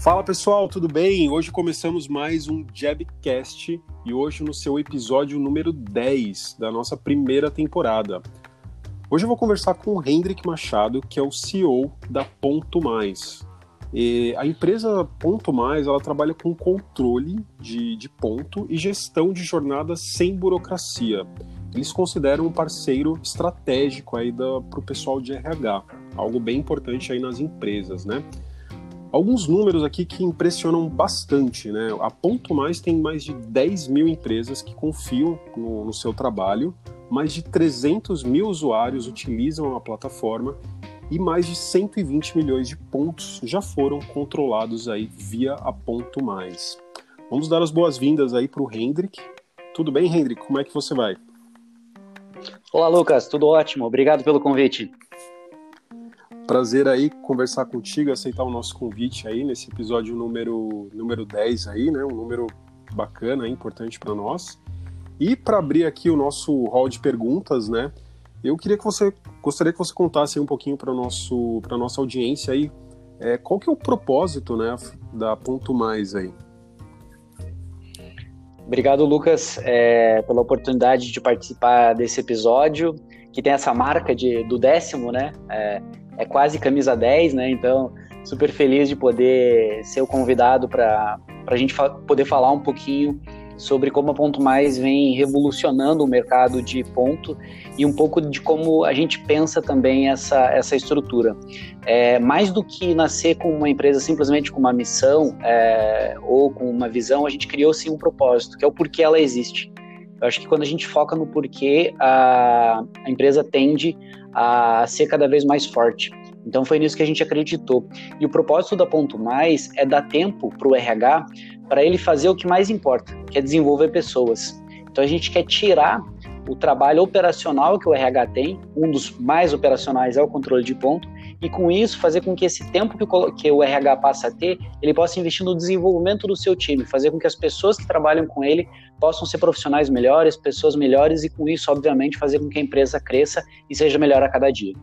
Fala pessoal, tudo bem? Hoje começamos mais um Jabcast e hoje no seu episódio número 10 da nossa primeira temporada. Hoje eu vou conversar com o Hendrik Machado, que é o CEO da Ponto Mais. E a empresa Ponto Mais ela trabalha com controle de, de ponto e gestão de jornadas sem burocracia. Eles consideram um parceiro estratégico aí para o pessoal de RH, algo bem importante aí nas empresas, né? Alguns números aqui que impressionam bastante, né? A Ponto Mais tem mais de 10 mil empresas que confiam no, no seu trabalho, mais de 300 mil usuários utilizam a plataforma e mais de 120 milhões de pontos já foram controlados aí via a Ponto Mais. Vamos dar as boas-vindas aí para o Hendrik. Tudo bem, Hendrik? Como é que você vai? Olá, Lucas. Tudo ótimo. Obrigado pelo convite. Prazer aí conversar contigo, aceitar o nosso convite aí nesse episódio número, número 10 aí, né? Um número bacana, importante para nós. E para abrir aqui o nosso hall de perguntas, né? Eu queria que você gostaria que você contasse um pouquinho para nosso para nossa audiência aí, é, qual que é o propósito, né, da Ponto Mais aí? Obrigado, Lucas, é, pela oportunidade de participar desse episódio, que tem essa marca de, do décimo, né? É, é quase camisa 10, né? Então, super feliz de poder ser o convidado para a gente fa poder falar um pouquinho sobre como a Ponto Mais vem revolucionando o mercado de ponto e um pouco de como a gente pensa também essa, essa estrutura. É, mais do que nascer com uma empresa simplesmente com uma missão é, ou com uma visão, a gente criou sim um propósito, que é o porquê ela existe. Eu acho que quando a gente foca no porquê, a, a empresa tende a ser cada vez mais forte. Então foi nisso que a gente acreditou. E o propósito da Ponto Mais é dar tempo para o RH para ele fazer o que mais importa, que é desenvolver pessoas. Então a gente quer tirar o trabalho operacional que o RH tem, um dos mais operacionais é o controle de ponto, e com isso fazer com que esse tempo que o, que o RH passa a ter, ele possa investir no desenvolvimento do seu time, fazer com que as pessoas que trabalham com ele possam ser profissionais melhores, pessoas melhores, e com isso, obviamente, fazer com que a empresa cresça e seja melhor a cada dia.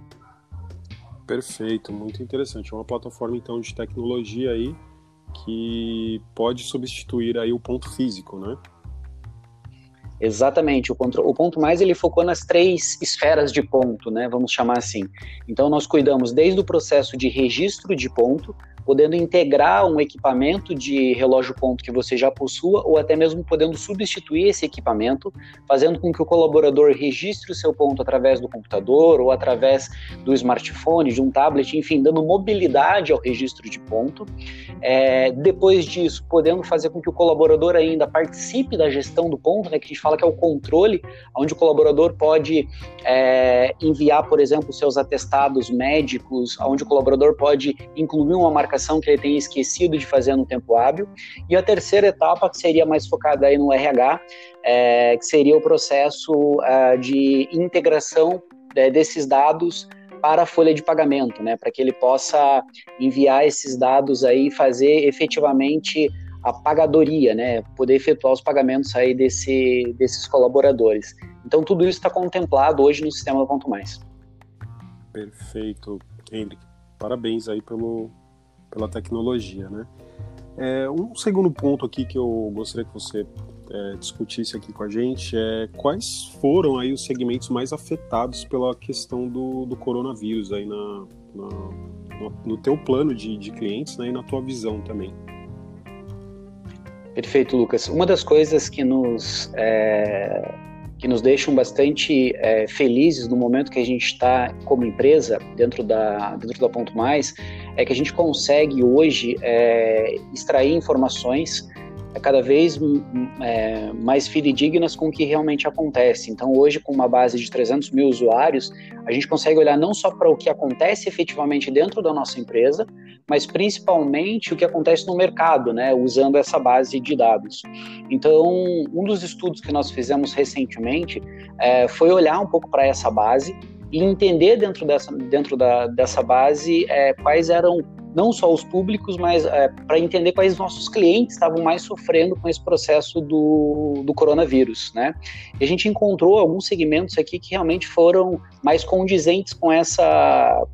Perfeito, muito interessante. É uma plataforma então de tecnologia aí que pode substituir aí o ponto físico, né? Exatamente, o, ponto, o ponto mais ele focou nas três esferas de ponto, né? Vamos chamar assim. Então nós cuidamos desde o processo de registro de ponto, podendo integrar um equipamento de relógio ponto que você já possua, ou até mesmo podendo substituir esse equipamento, fazendo com que o colaborador registre o seu ponto através do computador ou através do smartphone, de um tablet, enfim, dando mobilidade ao registro de ponto. É, depois disso, podendo fazer com que o colaborador ainda participe da gestão do ponto, né, que a gente fala que é o controle, onde o colaborador pode é, enviar, por exemplo, seus atestados médicos, onde o colaborador pode incluir uma marca que ele tenha esquecido de fazer no tempo hábil. E a terceira etapa, que seria mais focada aí no RH, é, que seria o processo uh, de integração é, desses dados para a folha de pagamento, né, para que ele possa enviar esses dados aí e fazer efetivamente a pagadoria, né, poder efetuar os pagamentos aí desse, desses colaboradores. Então tudo isso está contemplado hoje no sistema do Ponto Mais. Perfeito, Henrique. Parabéns aí pelo, pela tecnologia, né? É, um segundo ponto aqui que eu gostaria que você é, discutisse aqui com a gente é quais foram aí os segmentos mais afetados pela questão do, do coronavírus aí na, na no, teu plano de, de clientes né, e na tua visão também. Perfeito, Lucas. Uma das coisas que nos é, que nos deixam bastante é, felizes no momento que a gente está como empresa dentro da dentro da Ponto Mais é que a gente consegue hoje é, extrair informações cada vez é, mais fidedignas com o que realmente acontece. Então, hoje, com uma base de 300 mil usuários, a gente consegue olhar não só para o que acontece efetivamente dentro da nossa empresa, mas principalmente o que acontece no mercado, né, usando essa base de dados. Então, um dos estudos que nós fizemos recentemente é, foi olhar um pouco para essa base e entender dentro dessa, dentro da, dessa base é, quais eram não só os públicos, mas é, para entender quais nossos clientes estavam mais sofrendo com esse processo do, do coronavírus, né? E a gente encontrou alguns segmentos aqui que realmente foram mais condizentes com essa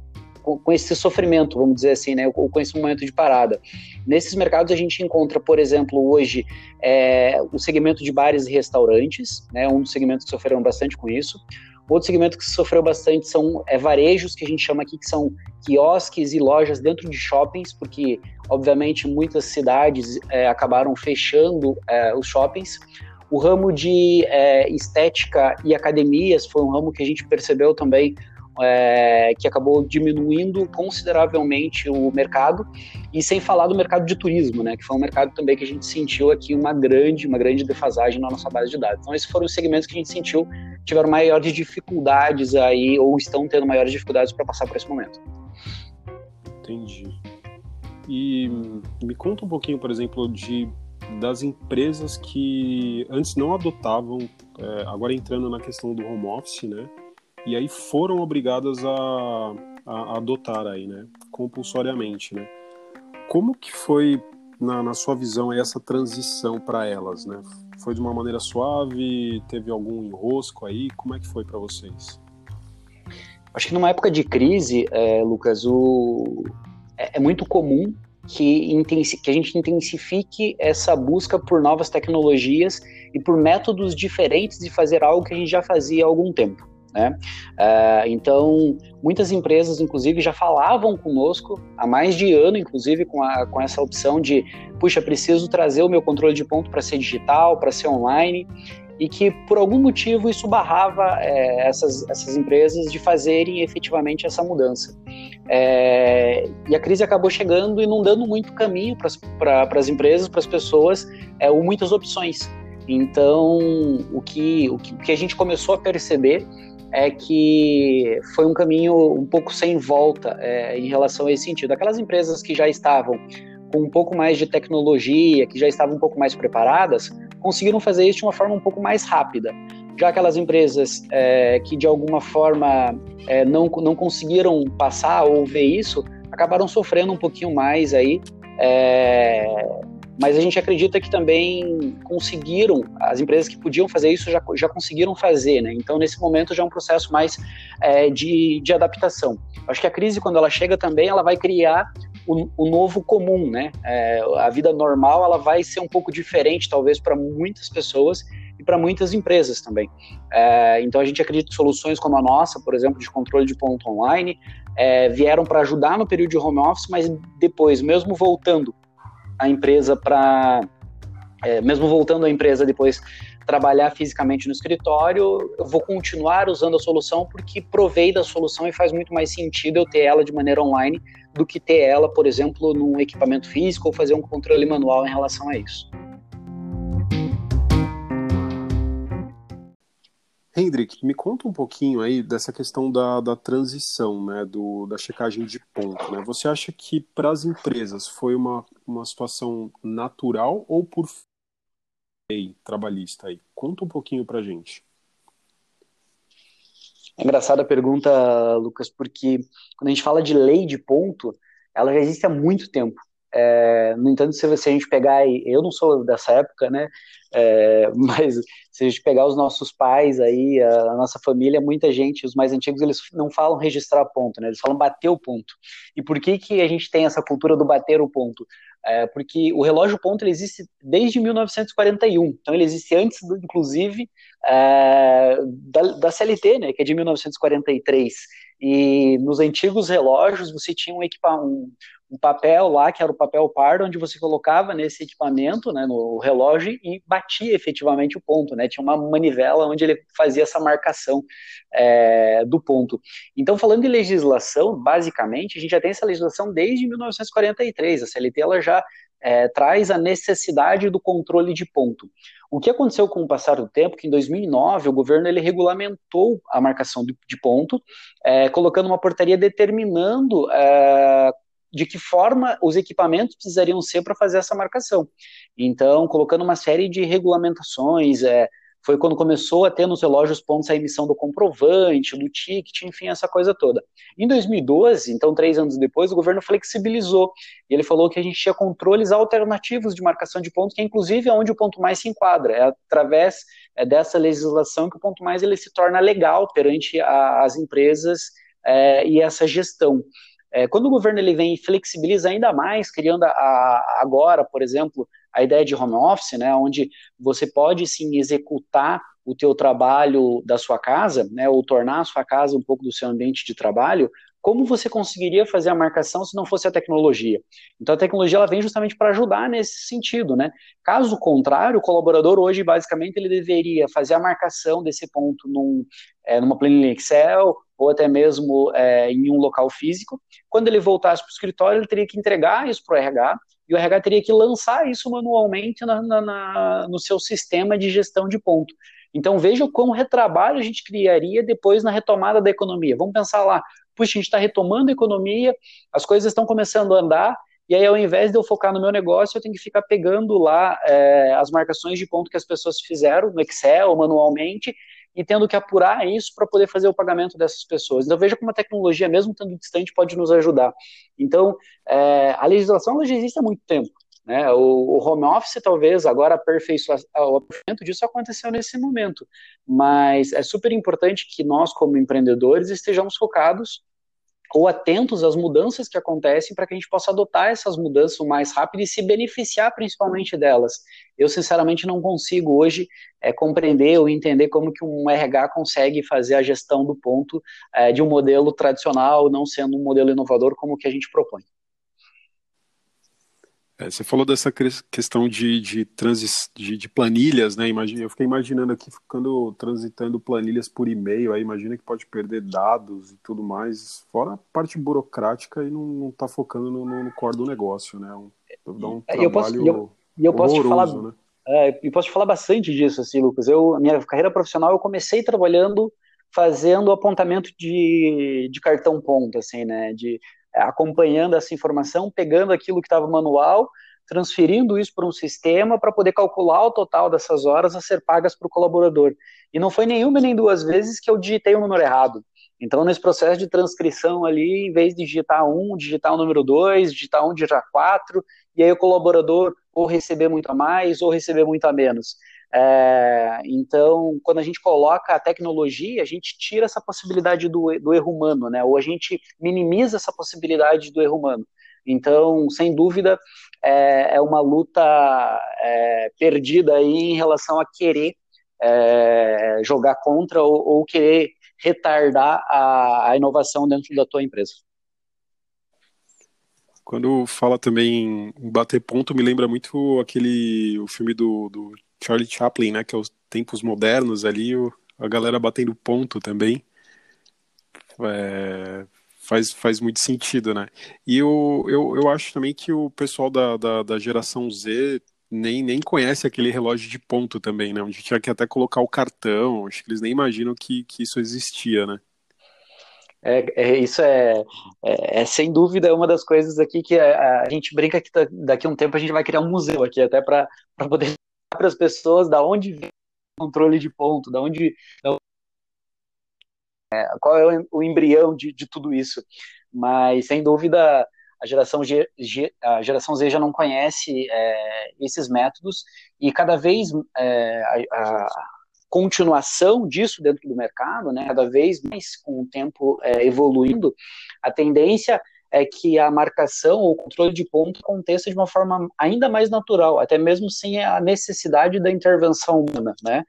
com, esse sofrimento, vamos dizer assim, né, ou com esse momento de parada. Nesses mercados a gente encontra, por exemplo, hoje é, o segmento de bares e restaurantes, né, um dos segmentos que sofreram bastante com isso. Outro segmento que sofreu bastante são é, varejos, que a gente chama aqui, que são quiosques e lojas dentro de shoppings, porque, obviamente, muitas cidades é, acabaram fechando é, os shoppings. O ramo de é, estética e academias foi um ramo que a gente percebeu também é, que acabou diminuindo consideravelmente o mercado, e sem falar do mercado de turismo, né, que foi um mercado também que a gente sentiu aqui uma grande, uma grande defasagem na nossa base de dados. Então, esses foram os segmentos que a gente sentiu tiveram maiores dificuldades aí, ou estão tendo maiores dificuldades para passar por esse momento. Entendi. E me conta um pouquinho, por exemplo, de das empresas que antes não adotavam, é, agora entrando na questão do home office, né? e aí foram obrigadas a, a, adotar aí, né, compulsoriamente, né. Como que foi na, na sua visão essa transição para elas, né? Foi de uma maneira suave? Teve algum enrosco aí? Como é que foi para vocês? Acho que numa época de crise, é, Lucas, o... é, é muito comum que, que, a gente intensifique essa busca por novas tecnologias e por métodos diferentes de fazer algo que a gente já fazia há algum tempo. Né? Uh, então, muitas empresas, inclusive, já falavam conosco há mais de ano, inclusive, com, a, com essa opção de, puxa, preciso trazer o meu controle de ponto para ser digital, para ser online, e que, por algum motivo, isso barrava é, essas, essas empresas de fazerem efetivamente essa mudança. É, e a crise acabou chegando e não dando muito caminho para as empresas, para as pessoas, é, ou muitas opções. Então, o que, o que, o que a gente começou a perceber é que foi um caminho um pouco sem volta é, em relação a esse sentido. Aquelas empresas que já estavam com um pouco mais de tecnologia, que já estavam um pouco mais preparadas, conseguiram fazer isso de uma forma um pouco mais rápida. Já aquelas empresas é, que de alguma forma é, não, não conseguiram passar ou ver isso, acabaram sofrendo um pouquinho mais aí é, mas a gente acredita que também conseguiram, as empresas que podiam fazer isso já, já conseguiram fazer, né? Então, nesse momento, já é um processo mais é, de, de adaptação. Acho que a crise, quando ela chega também, ela vai criar o, o novo comum, né? É, a vida normal, ela vai ser um pouco diferente, talvez, para muitas pessoas e para muitas empresas também. É, então, a gente acredita que soluções como a nossa, por exemplo, de controle de ponto online, é, vieram para ajudar no período de home office, mas depois, mesmo voltando a empresa para, é, mesmo voltando à empresa depois trabalhar fisicamente no escritório, eu vou continuar usando a solução porque provei da solução e faz muito mais sentido eu ter ela de maneira online do que ter ela, por exemplo, num equipamento físico ou fazer um controle manual em relação a isso. Hendrik, me conta um pouquinho aí dessa questão da, da transição, né, do, da checagem de ponto. Né? Você acha que para as empresas foi uma, uma situação natural ou por lei trabalhista aí? Conta um pouquinho para gente. É engraçada a pergunta, Lucas, porque quando a gente fala de lei de ponto, ela já existe há muito tempo. É, no entanto, se, a gente pegar, eu não sou dessa época, né? É, mas se a gente pegar os nossos pais aí, a, a, nossa família, muita gente, os mais antigos, eles não falam registrar ponto, né? Eles falam bater o ponto. E por que que a gente tem essa cultura do bater o ponto? É, porque o relógio ponto ele existe desde 1941, então ele existe antes, do, inclusive, é, da, da CLT, né? Que é de 1943. E nos antigos relógios você tinha um, um, um papel lá, que era o papel pardo, onde você colocava nesse equipamento, né, no relógio, e batia efetivamente o ponto, né? Tinha uma manivela onde ele fazia essa marcação é, do ponto. Então, falando de legislação, basicamente, a gente já tem essa legislação desde 1943. A CLT ela já é, traz a necessidade do controle de ponto. O que aconteceu com o passar do tempo, que em 2009 o governo ele regulamentou a marcação de, de ponto, é, colocando uma portaria determinando é, de que forma os equipamentos precisariam ser para fazer essa marcação. Então, colocando uma série de regulamentações, é, foi quando começou a ter nos relógios pontos a emissão do comprovante, do ticket, enfim, essa coisa toda. Em 2012, então três anos depois, o governo flexibilizou e ele falou que a gente tinha controles alternativos de marcação de pontos, que é inclusive é onde o ponto mais se enquadra, é através é, dessa legislação que o ponto mais ele se torna legal perante a, as empresas é, e essa gestão. É, quando o governo ele vem e flexibiliza ainda mais, criando a, a, agora, por exemplo, a ideia de home office, né, onde você pode sim executar o teu trabalho da sua casa, né, ou tornar a sua casa um pouco do seu ambiente de trabalho, como você conseguiria fazer a marcação se não fosse a tecnologia? Então a tecnologia ela vem justamente para ajudar nesse sentido, né? Caso contrário, o colaborador hoje basicamente ele deveria fazer a marcação desse ponto num, é, numa planilha Excel ou até mesmo é, em um local físico. Quando ele voltasse para o escritório, ele teria que entregar isso para o RH e o RH teria que lançar isso manualmente na, na, na, no seu sistema de gestão de ponto. Então veja quão retrabalho a gente criaria depois na retomada da economia. Vamos pensar lá, puxa, a gente está retomando a economia, as coisas estão começando a andar, e aí ao invés de eu focar no meu negócio, eu tenho que ficar pegando lá é, as marcações de ponto que as pessoas fizeram no Excel, manualmente, e tendo que apurar isso para poder fazer o pagamento dessas pessoas. Então veja como a tecnologia, mesmo estando distante, pode nos ajudar. Então, é, a legislação já existe há muito tempo. Né? O, o, home office, talvez, agora o aperfeiçoamento disso aconteceu nesse momento. Mas é super importante que nós, como empreendedores, estejamos focados ou atentos às mudanças que acontecem para que a gente possa adotar essas mudanças o mais rápido e se beneficiar principalmente delas. Eu, sinceramente, não consigo hoje é, compreender ou entender como que um RH consegue fazer a gestão do ponto é, de um modelo tradicional, não sendo um modelo inovador como o que a gente propõe. É, você falou dessa questão de, de, transis, de, de planilhas, né? Imagina, eu fiquei imaginando aqui, ficando transitando planilhas por e-mail, aí imagina que pode perder dados e tudo mais, fora a parte burocrática e não, não tá focando no, no core do negócio, né? Um, dá um trabalho eu posso, eu, eu posso te falar, né? É, eu posso te falar bastante disso, assim, Lucas. Eu, minha carreira profissional, eu comecei trabalhando fazendo apontamento de, de cartão ponto, assim, né? De acompanhando essa informação, pegando aquilo que estava manual, transferindo isso para um sistema para poder calcular o total dessas horas a ser pagas para o colaborador. E não foi nenhuma nem duas vezes que eu digitei o número errado. Então, nesse processo de transcrição ali, em vez de digitar um, digitar o número dois, digitar um, digitar quatro, e aí o colaborador ou receber muito a mais ou receber muito a menos. É, então, quando a gente coloca a tecnologia, a gente tira essa possibilidade do, do erro humano, né? Ou a gente minimiza essa possibilidade do erro humano. Então, sem dúvida, é, é uma luta é, perdida aí em relação a querer é, jogar contra ou, ou querer retardar a, a, inovação dentro da tua empresa. Quando fala também em bater ponto, me lembra muito aquele o filme do, do Charlie Chaplin, né? Que é os tempos modernos ali, o, a galera batendo ponto também. É, faz, faz muito sentido, né? E eu, eu, eu acho também que o pessoal da, da, da, geração Z nem, nem conhece aquele relógio de ponto também, né? Onde tinha que até colocar o cartão, acho que eles nem imaginam que, que isso existia, né? É, é, isso é, é, é, sem dúvida uma das coisas aqui que a, a gente brinca que daqui a um tempo a gente vai criar um museu aqui, até para poder para as pessoas da onde vem o controle de ponto, da onde é, qual é o, o embrião de, de, tudo isso. Mas sem dúvida a geração G, G, a geração Z já não conhece é, esses métodos e cada vez é, a, continuação disso dentro do mercado, né, cada vez mais com o tempo é, evoluindo, a tendência é que a marcação ou controle de ponto aconteça de uma forma ainda mais natural, até mesmo sem a necessidade da intervenção humana, né?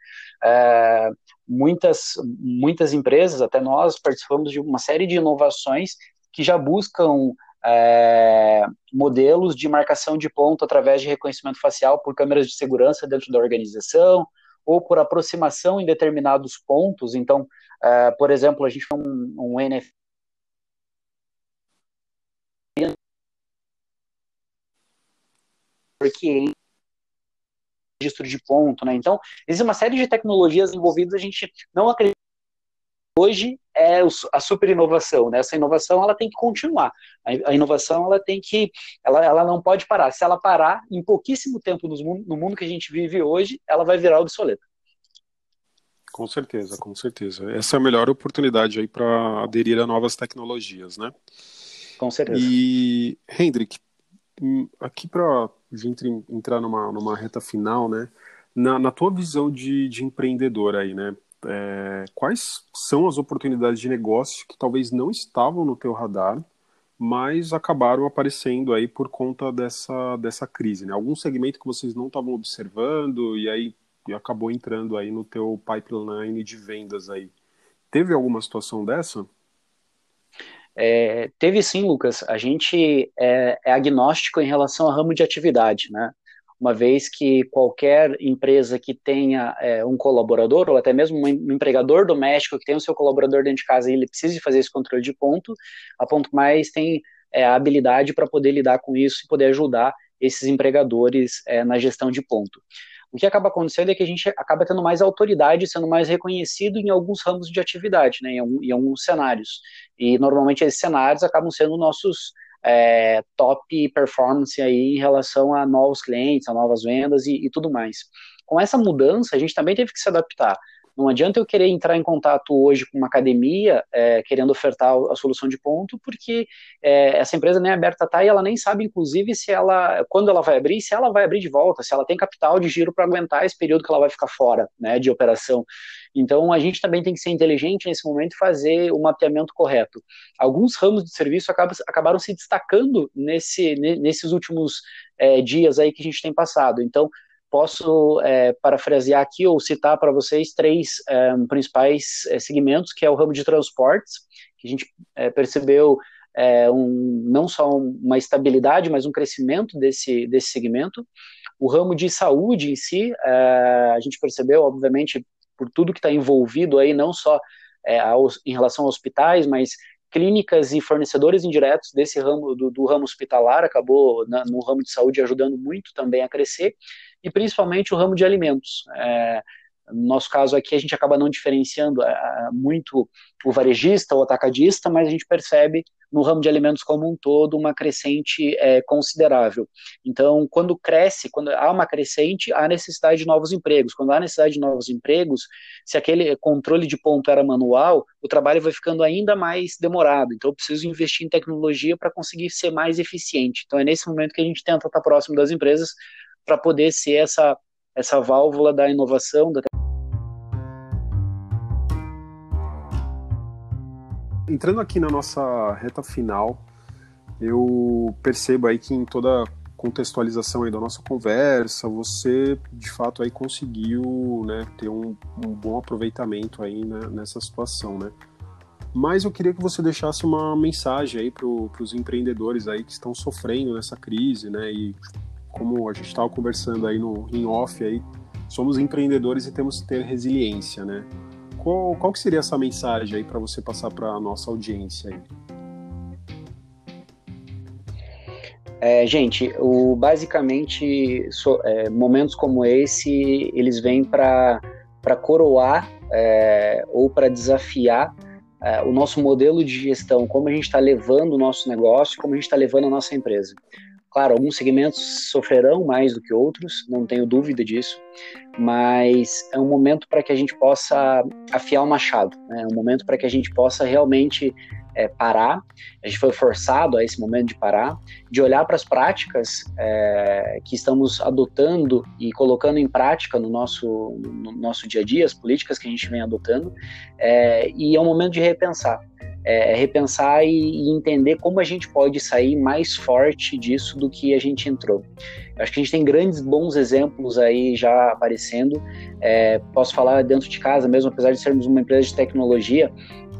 É, muitas, muitas empresas, até nós, participamos de uma série de inovações que já buscam é, modelos de marcação de ponto através de reconhecimento facial por câmeras de segurança dentro da organização, ou por aproximação em determinados pontos. Então, é, por exemplo, a gente tem um, um NFT porque registro de ponto, né? Então, existe uma série de tecnologias envolvidas, a gente não acredita hoje é a super inovação, né? Essa inovação ela tem que continuar. A inovação ela tem que, ela, ela não pode parar. Se ela parar em pouquíssimo tempo no mundo, no mundo que a gente vive hoje, ela vai virar obsoleta. Com certeza, com certeza. Essa é a melhor oportunidade aí para aderir a novas tecnologias, né? Com certeza. E Hendrik, hum, aqui para a gente entrar numa, numa reta final, né? Na, na tua visão de, de empreendedor aí, né? É, quais são as oportunidades de negócio que talvez não estavam no teu radar, mas acabaram aparecendo aí por conta dessa, dessa crise, né? Algum segmento que vocês não estavam observando e aí acabou entrando aí no teu pipeline de vendas aí. Teve alguma situação dessa? É, teve sim, Lucas. A gente é, é, agnóstico em relação ao ramo de atividade, né? Uma vez que qualquer empresa que tenha é, um colaborador, ou até mesmo um empregador doméstico que tenha o seu colaborador dentro de casa e ele precisa fazer esse controle de ponto, a Ponto Mais tem é, a habilidade para poder lidar com isso e poder ajudar esses empregadores é, na gestão de ponto o que acaba acontecendo é que a gente acaba tendo mais autoridade, sendo mais reconhecido em alguns ramos de atividade, né, em, em alguns cenários. E normalmente esses cenários acabam sendo nossos é, top performance aí em relação a novos clientes, a novas vendas e, e tudo mais. Com essa mudança, a gente também teve que se adaptar. Não adianta eu querer entrar em contato hoje com uma academia é, querendo ofertar a solução de ponto, porque é, essa empresa nem aberta está e ela nem sabe, inclusive, se ela, quando ela vai abrir, se ela vai abrir de volta, se ela tem capital de giro para aguentar esse período que ela vai ficar fora né, de operação. Então, a gente também tem que ser inteligente nesse momento e fazer o mapeamento correto. Alguns ramos de serviço acabam, acabaram se destacando nesse, nesses últimos é, dias aí que a gente tem passado. Então, posso é, parafrasear aqui ou citar para vocês três é, principais é, segmentos, que é o ramo de transportes, que a gente é, percebeu é, um, não só uma estabilidade, mas um crescimento desse, desse segmento. O ramo de saúde em si, é, a gente percebeu, obviamente, por tudo que está envolvido aí, não só aos, em relação a hospitais, mas clínicas e fornecedores indiretos desse ramo do, do ramo hospitalar acabou na, no ramo de saúde ajudando muito também a crescer e principalmente o ramo de alimentos. É, no nosso caso aqui, a gente acaba não diferenciando é, muito o varejista ou atacadista, mas a gente percebe no ramo de alimentos como um todo uma crescente é, considerável. Então, quando cresce, quando há uma crescente, há necessidade de novos empregos. Quando há necessidade de novos empregos, se aquele controle de ponto era manual, o trabalho vai ficando ainda mais demorado. Então, eu preciso investir em tecnologia para conseguir ser mais eficiente. Então, é nesse momento que a gente tenta estar próximo das empresas para poder ser essa, essa válvula da inovação. Da... Entrando aqui na nossa reta final, eu percebo aí que em toda contextualização aí da nossa conversa, você de fato aí conseguiu né, ter um, um bom aproveitamento aí né, nessa situação, né? Mas eu queria que você deixasse uma mensagem aí para os empreendedores aí que estão sofrendo nessa crise, né? E como a gente estava conversando aí no em off aí, somos empreendedores e temos que ter resiliência, né? Qual, qual que seria essa mensagem aí para você passar para a nossa audiência aí? É, gente, o, basicamente, so, é, momentos como esse, eles vêm para coroar é, ou para desafiar é, o nosso modelo de gestão, como a gente está levando o nosso negócio, como a gente está levando a nossa empresa. Claro, alguns segmentos sofrerão mais do que outros, não tenho dúvida disso, mas é um momento para que a gente possa afiar o machado, né? é um momento para que a gente possa realmente é, parar. A gente foi forçado a esse momento de parar, de olhar para as práticas é, que estamos adotando e colocando em prática no nosso, no nosso dia a dia, as políticas que a gente vem adotando, é, e é um momento de repensar é, repensar e, e, entender como a gente pode sair mais forte disso do que a gente entrou. Eu acho que a gente tem grandes bons exemplos aí já aparecendo. É, posso falar dentro de casa mesmo, apesar de sermos uma empresa de tecnologia,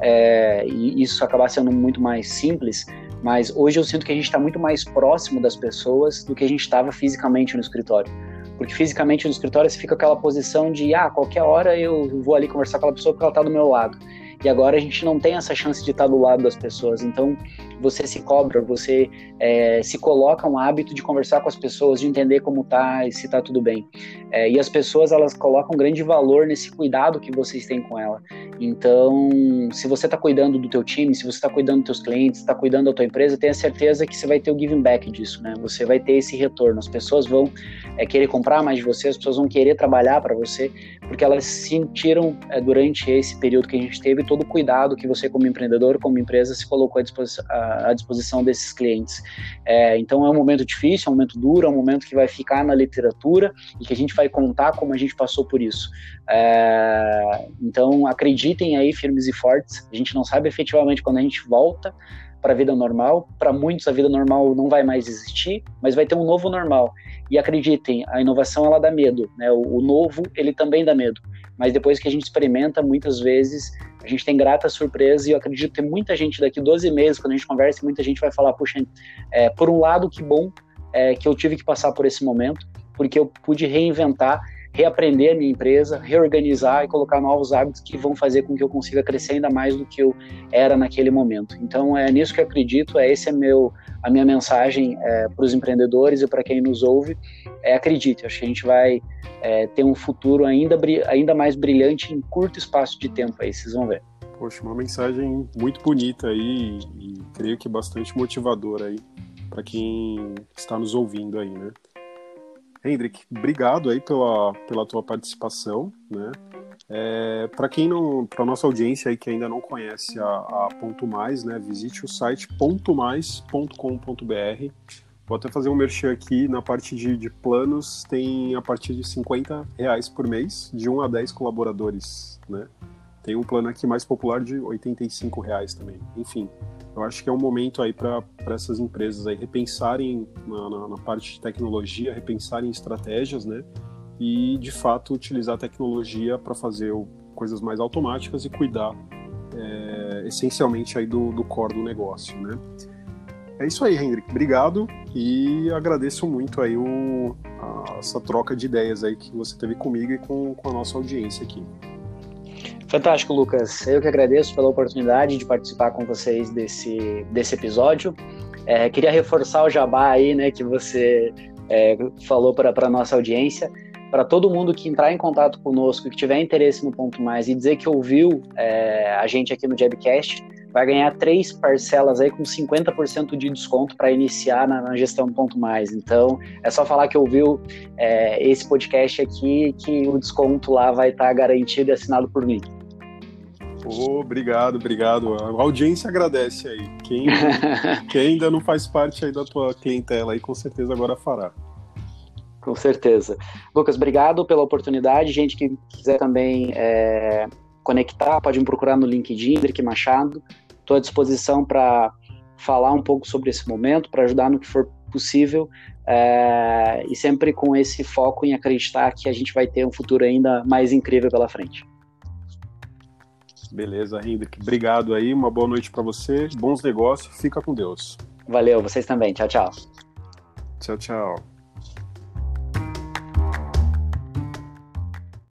é, e isso acabar sendo muito mais simples, mas hoje eu sinto que a gente está muito mais próximo das pessoas do que a gente estava fisicamente no escritório. Porque fisicamente no escritório você fica aquela posição de, ah, qualquer hora eu vou ali conversar com aquela pessoa porque ela está do meu lado. E agora a gente não tem essa chance de estar do lado das pessoas. Então você se cobra, você é, se coloca um hábito de conversar com as pessoas, de entender como tá e se tá tudo bem. É, e as pessoas elas colocam grande valor nesse cuidado que vocês têm com ela. Então, se você está cuidando do teu time, se você está cuidando dos teus clientes, está cuidando da tua empresa, tenha certeza que você vai ter o giving back disso, né? Você vai ter esse retorno. As pessoas vão é, querer comprar mais de você, as pessoas vão querer trabalhar para você, porque elas sentiram é, durante esse período que a gente teve todo o cuidado que você, como empreendedor, como empresa, se colocou à disposição, à disposição desses clientes. É, então é um momento difícil, é um momento duro, é um momento que vai ficar na literatura e que a gente vai contar como a gente passou por isso. É, então acreditem aí, firmes e fortes. A gente não sabe efetivamente quando a gente volta para a vida normal. Para muitos, a vida normal não vai mais existir, mas vai ter um novo normal. E acreditem, a inovação ela dá medo, né? O, o novo ele também dá medo. Mas depois que a gente experimenta, muitas vezes a gente tem grata surpresa e eu acredito que muita gente daqui 12 meses, quando a gente conversa, muita gente vai falar, puxa, é, por um lado, que bom é, que eu tive que passar por esse momento, porque eu pude reinventar reaprender a minha empresa, reorganizar e colocar novos hábitos que vão fazer com que eu consiga crescer ainda mais do que eu era naquele momento. Então é nisso que eu acredito, é esse é meu a minha mensagem é, para os empreendedores e para quem nos ouve. É acredite, acho que a gente vai é, ter um futuro ainda ainda mais brilhante em curto espaço de tempo aí, vocês vão ver. Poxa, uma mensagem muito bonita aí e creio que bastante motivadora aí para quem está nos ouvindo aí, né? Hendrik, obrigado aí pela, pela tua participação, né? É, para quem não, para nossa audiência aí que ainda não conhece a, a Ponto Mais, né? Visite o site pontomais.com.br. Vou até fazer um merchan aqui na parte de, de, planos, tem a partir de 50 reais por mês, de 1 a 10 colaboradores, né? Tem um plano aqui mais popular de 85 reais também. Enfim, eu acho que é um momento aí para essas empresas aí repensarem na, na, na, parte de tecnologia, repensarem estratégias, né? E de fato utilizar a tecnologia para fazer coisas mais automáticas e cuidar é, essencialmente aí do, do core do negócio, né? É isso aí, Hendrik. Obrigado e agradeço muito aí o, a, essa troca de ideias aí que você teve comigo e com, com a nossa audiência aqui. Fantástico, Lucas. Eu que agradeço pela oportunidade de participar com vocês desse, desse episódio. É, queria reforçar o jabá aí, né, que você é, falou para a nossa audiência. Para todo mundo que entrar em contato conosco, que tiver interesse no Ponto Mais e dizer que ouviu é, a gente aqui no Jabcast, vai ganhar três parcelas aí com 50% de desconto para iniciar na, na, gestão Ponto Mais. Então, é só falar que ouviu é, esse podcast aqui que o desconto lá vai estar tá garantido e assinado por mim. Oh, obrigado, obrigado. A audiência agradece aí. Quem, quem ainda não faz parte aí da tua clientela aí, com certeza agora fará. Com certeza. Lucas, obrigado pela oportunidade. Gente que quiser também é, conectar, pode me procurar no LinkedIn, Henrique Machado. Estou à disposição para falar um pouco sobre esse momento, para ajudar no que for possível é, e sempre com esse foco em acreditar que a gente vai ter um futuro ainda mais incrível pela frente. Beleza, Hendrik. Obrigado aí. Uma boa noite para você. Bons negócios. Fica com Deus. Valeu, vocês também. Tchau, tchau. Tchau, tchau.